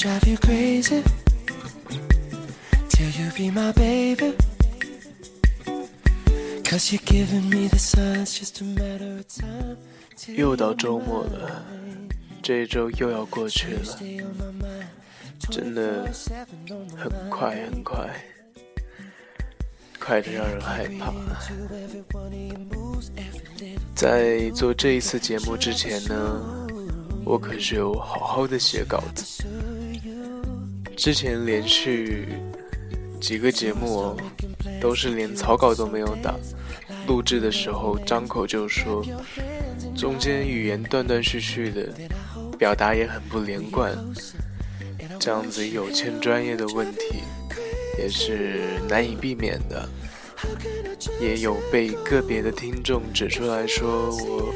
drive you crazy till you be my baby. Cause you're giving me the signs, just a matter of time. 又到周末了，这一周又要过去了，真的很快很快，快的让人害怕。在做这一次节目之前呢，我可是有好好的写稿子。之前连续几个节目，都是连草稿都没有打，录制的时候张口就说，中间语言断断续续的，表达也很不连贯，这样子有欠专业的问题，也是难以避免的。也有被个别的听众指出来说我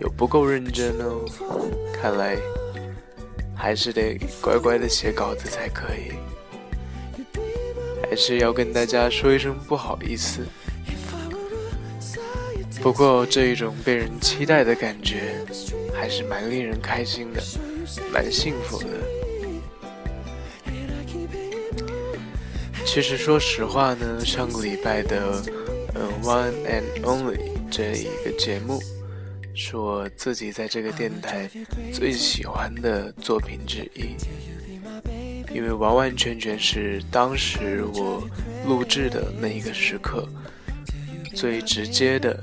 有不够认真哦，看来还是得乖乖的写稿子才可以，还是要跟大家说一声不好意思。不过这一种被人期待的感觉，还是蛮令人开心的，蛮幸福的。其实说实话呢，上个礼拜的嗯《One and Only》这一个节目，是我自己在这个电台最喜欢的作品之一，因为完完全全是当时我录制的那一个时刻，最直接的、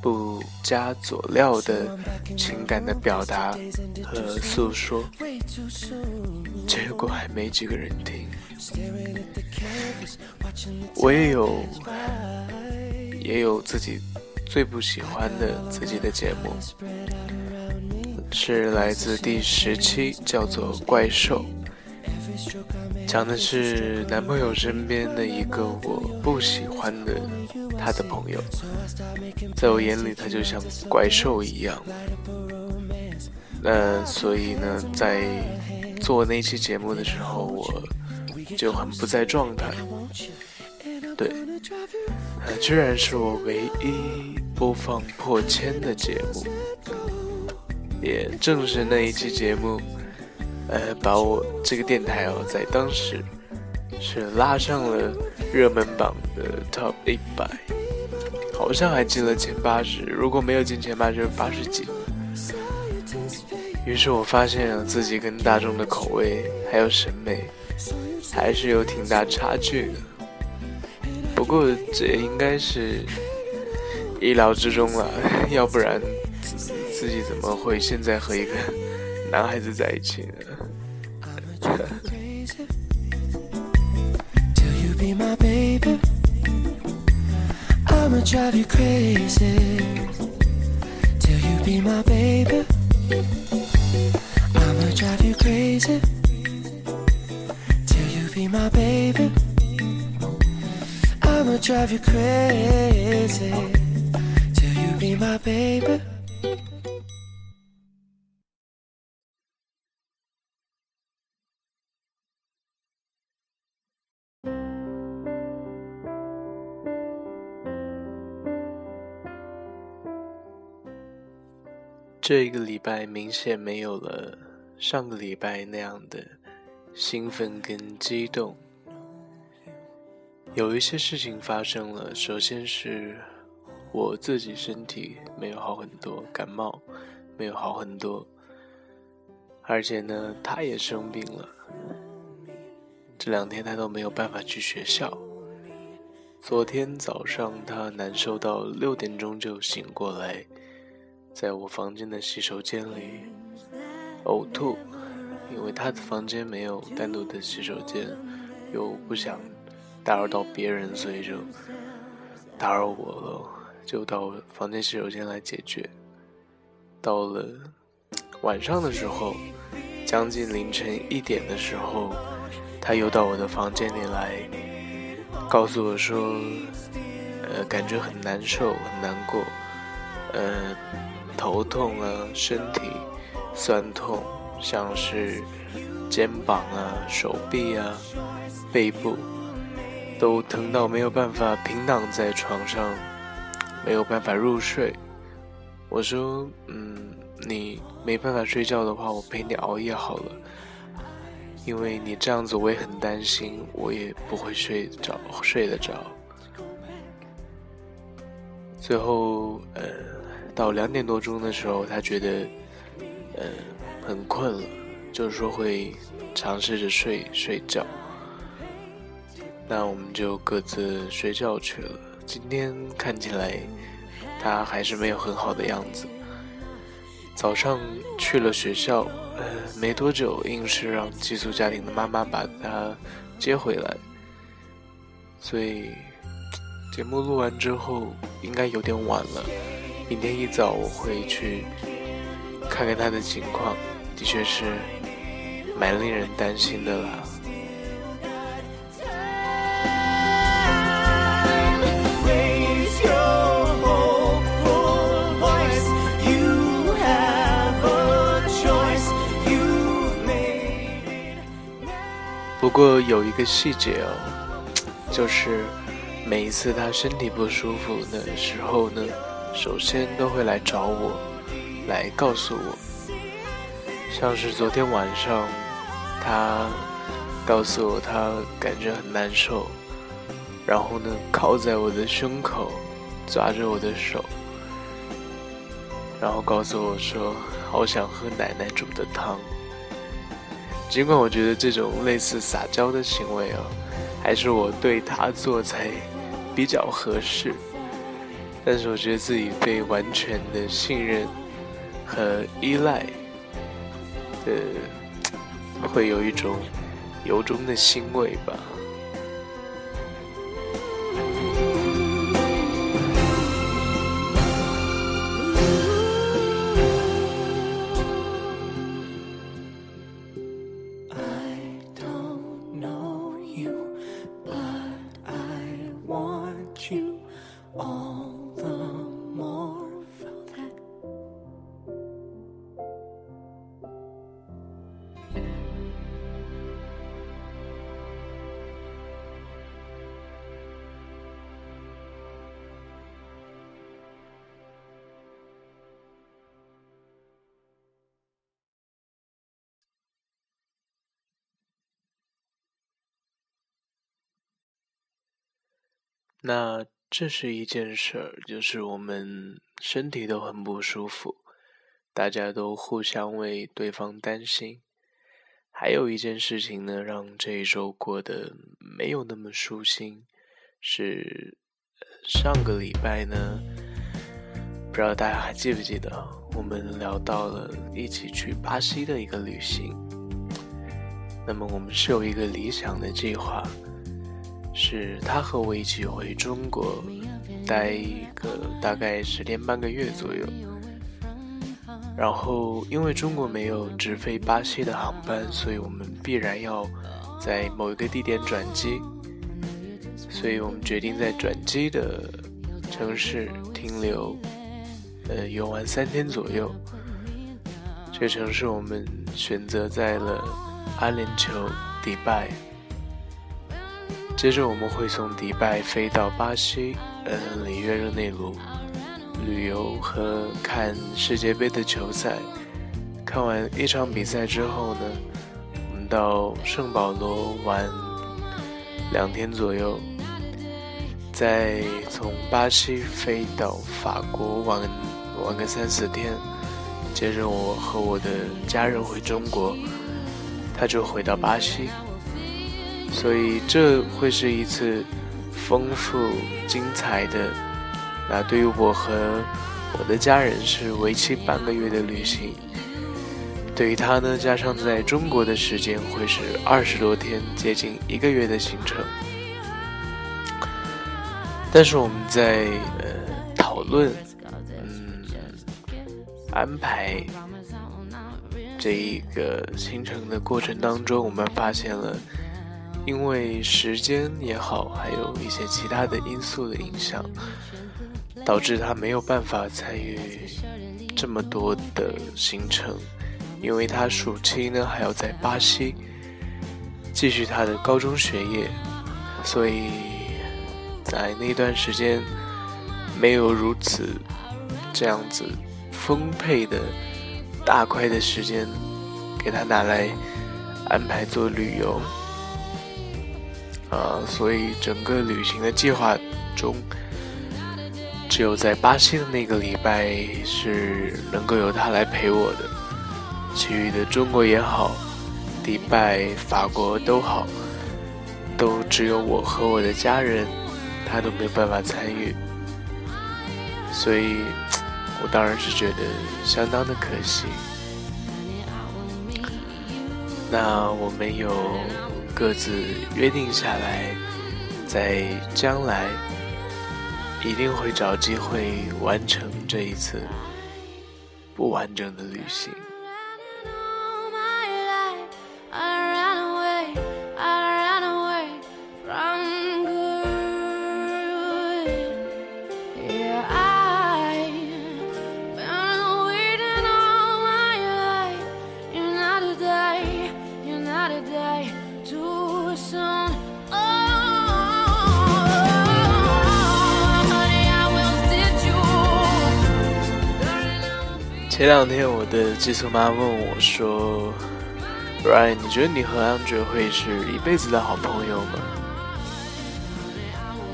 不加佐料的情感的表达和诉说，结果还没几个人听。我也有，也有自己最不喜欢的自己的节目，是来自第十期，叫做《怪兽》，讲的是男朋友身边的一个我不喜欢的他的朋友，在我眼里他就像怪兽一样，那所以呢，在做那期节目的时候，我。就很不在状态，对，居然是我唯一播放破千的节目，也正是那一期节目，呃，把我这个电台哦，在当时是拉上了热门榜的 Top 一百，好像还进了前八十，如果没有进前八十，八十几。于是我发现自己跟大众的口味还有审美。还是有挺大差距的，不过这应该是意料之中了，要不然自己怎么会现在和一个男孩子在一起呢 till you be my baby do you be my baby. 这一个礼拜明显没有了上个礼拜那样的兴奋跟激动，有一些事情发生了。首先是我自己身体没有好很多，感冒没有好很多，而且呢，他也生病了。这两天他都没有办法去学校。昨天早上他难受到六点钟就醒过来，在我房间的洗手间里呕吐。因为他的房间没有单独的洗手间，又不想打扰到别人，所以就打扰我了，就到房间洗手间来解决。到了晚上的时候，将近凌晨一点的时候，他又到我的房间里来，告诉我说，呃，感觉很难受，很难过，呃，头痛啊，身体酸痛。像是肩膀啊、手臂啊、背部都疼到没有办法平躺在床上，没有办法入睡。我说：“嗯，你没办法睡觉的话，我陪你熬夜好了。”因为你这样子，我也很担心，我也不会睡着睡得着。最后，呃，到两点多钟的时候，他觉得，呃，很困了，就是说会尝试着睡睡觉。那我们就各自睡觉去了。今天看起来，他还是没有很好的样子。早上去了学校，呃，没多久，硬是让寄宿家庭的妈妈把他接回来。所以节目录完之后，应该有点晚了。明天一早我会去看看他的情况，的确是蛮令人担心的啦。不过有一个细节哦，就是每一次他身体不舒服的时候呢，首先都会来找我，来告诉我。像是昨天晚上，他告诉我他感觉很难受，然后呢靠在我的胸口，抓着我的手，然后告诉我说好想喝奶奶煮的汤。尽管我觉得这种类似撒娇的行为啊，还是我对他做才比较合适，但是我觉得自己被完全的信任和依赖，呃，会有一种由衷的欣慰吧。那这是一件事儿，就是我们身体都很不舒服，大家都互相为对方担心。还有一件事情呢，让这一周过得没有那么舒心，是上个礼拜呢，不知道大家还记不记得，我们聊到了一起去巴西的一个旅行。那么我们是有一个理想的计划。是他和我一起回中国，待一个大概十天半个月左右。然后，因为中国没有直飞巴西的航班，所以我们必然要在某一个地点转机。所以我们决定在转机的城市停留，呃，游玩三天左右。这城市我们选择在了阿联酋迪拜。接着我们会从迪拜飞到巴西，嗯，里约热内卢旅游和看世界杯的球赛。看完一场比赛之后呢，我们到圣保罗玩两天左右，再从巴西飞到法国玩玩个三四天。接着我和我的家人回中国，他就回到巴西。所以这会是一次丰富精彩的。那对于我和我的家人是为期半个月的旅行，对于他呢，加上在中国的时间会是二十多天，接近一个月的行程。但是我们在呃讨论，嗯，安排这一个行程的过程当中，我们发现了。因为时间也好，还有一些其他的因素的影响，导致他没有办法参与这么多的行程。因为他暑期呢还要在巴西继续他的高中学业，所以在那段时间没有如此这样子丰沛的大块的时间给他拿来安排做旅游，呃，所以整个旅行的计划中，只有在巴西的那个礼拜是能够由他来陪我的，其余的中国也好，迪拜、法国都好，都只有我和我的家人，他都没有办法参与，所以我当然是觉得相当的可惜。那我们有各自约定下来，在将来一定会找机会完成这一次不完整的旅行。前两天，我的寄宿妈问我说：“Ryan，你觉得你和安爵会是一辈子的好朋友吗？”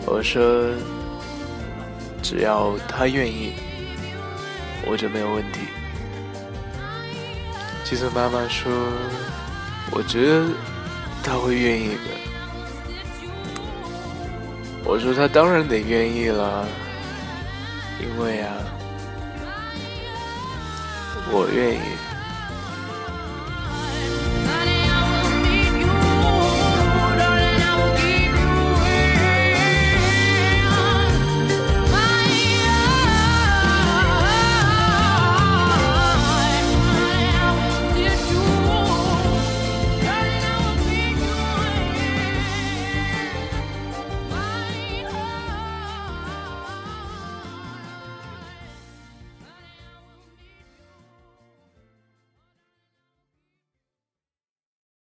我说：“只要他愿意，我就没有问题。”寄宿妈妈说：“我觉得他会愿意的。”我说：“他当然得愿意了，因为啊。”我愿意。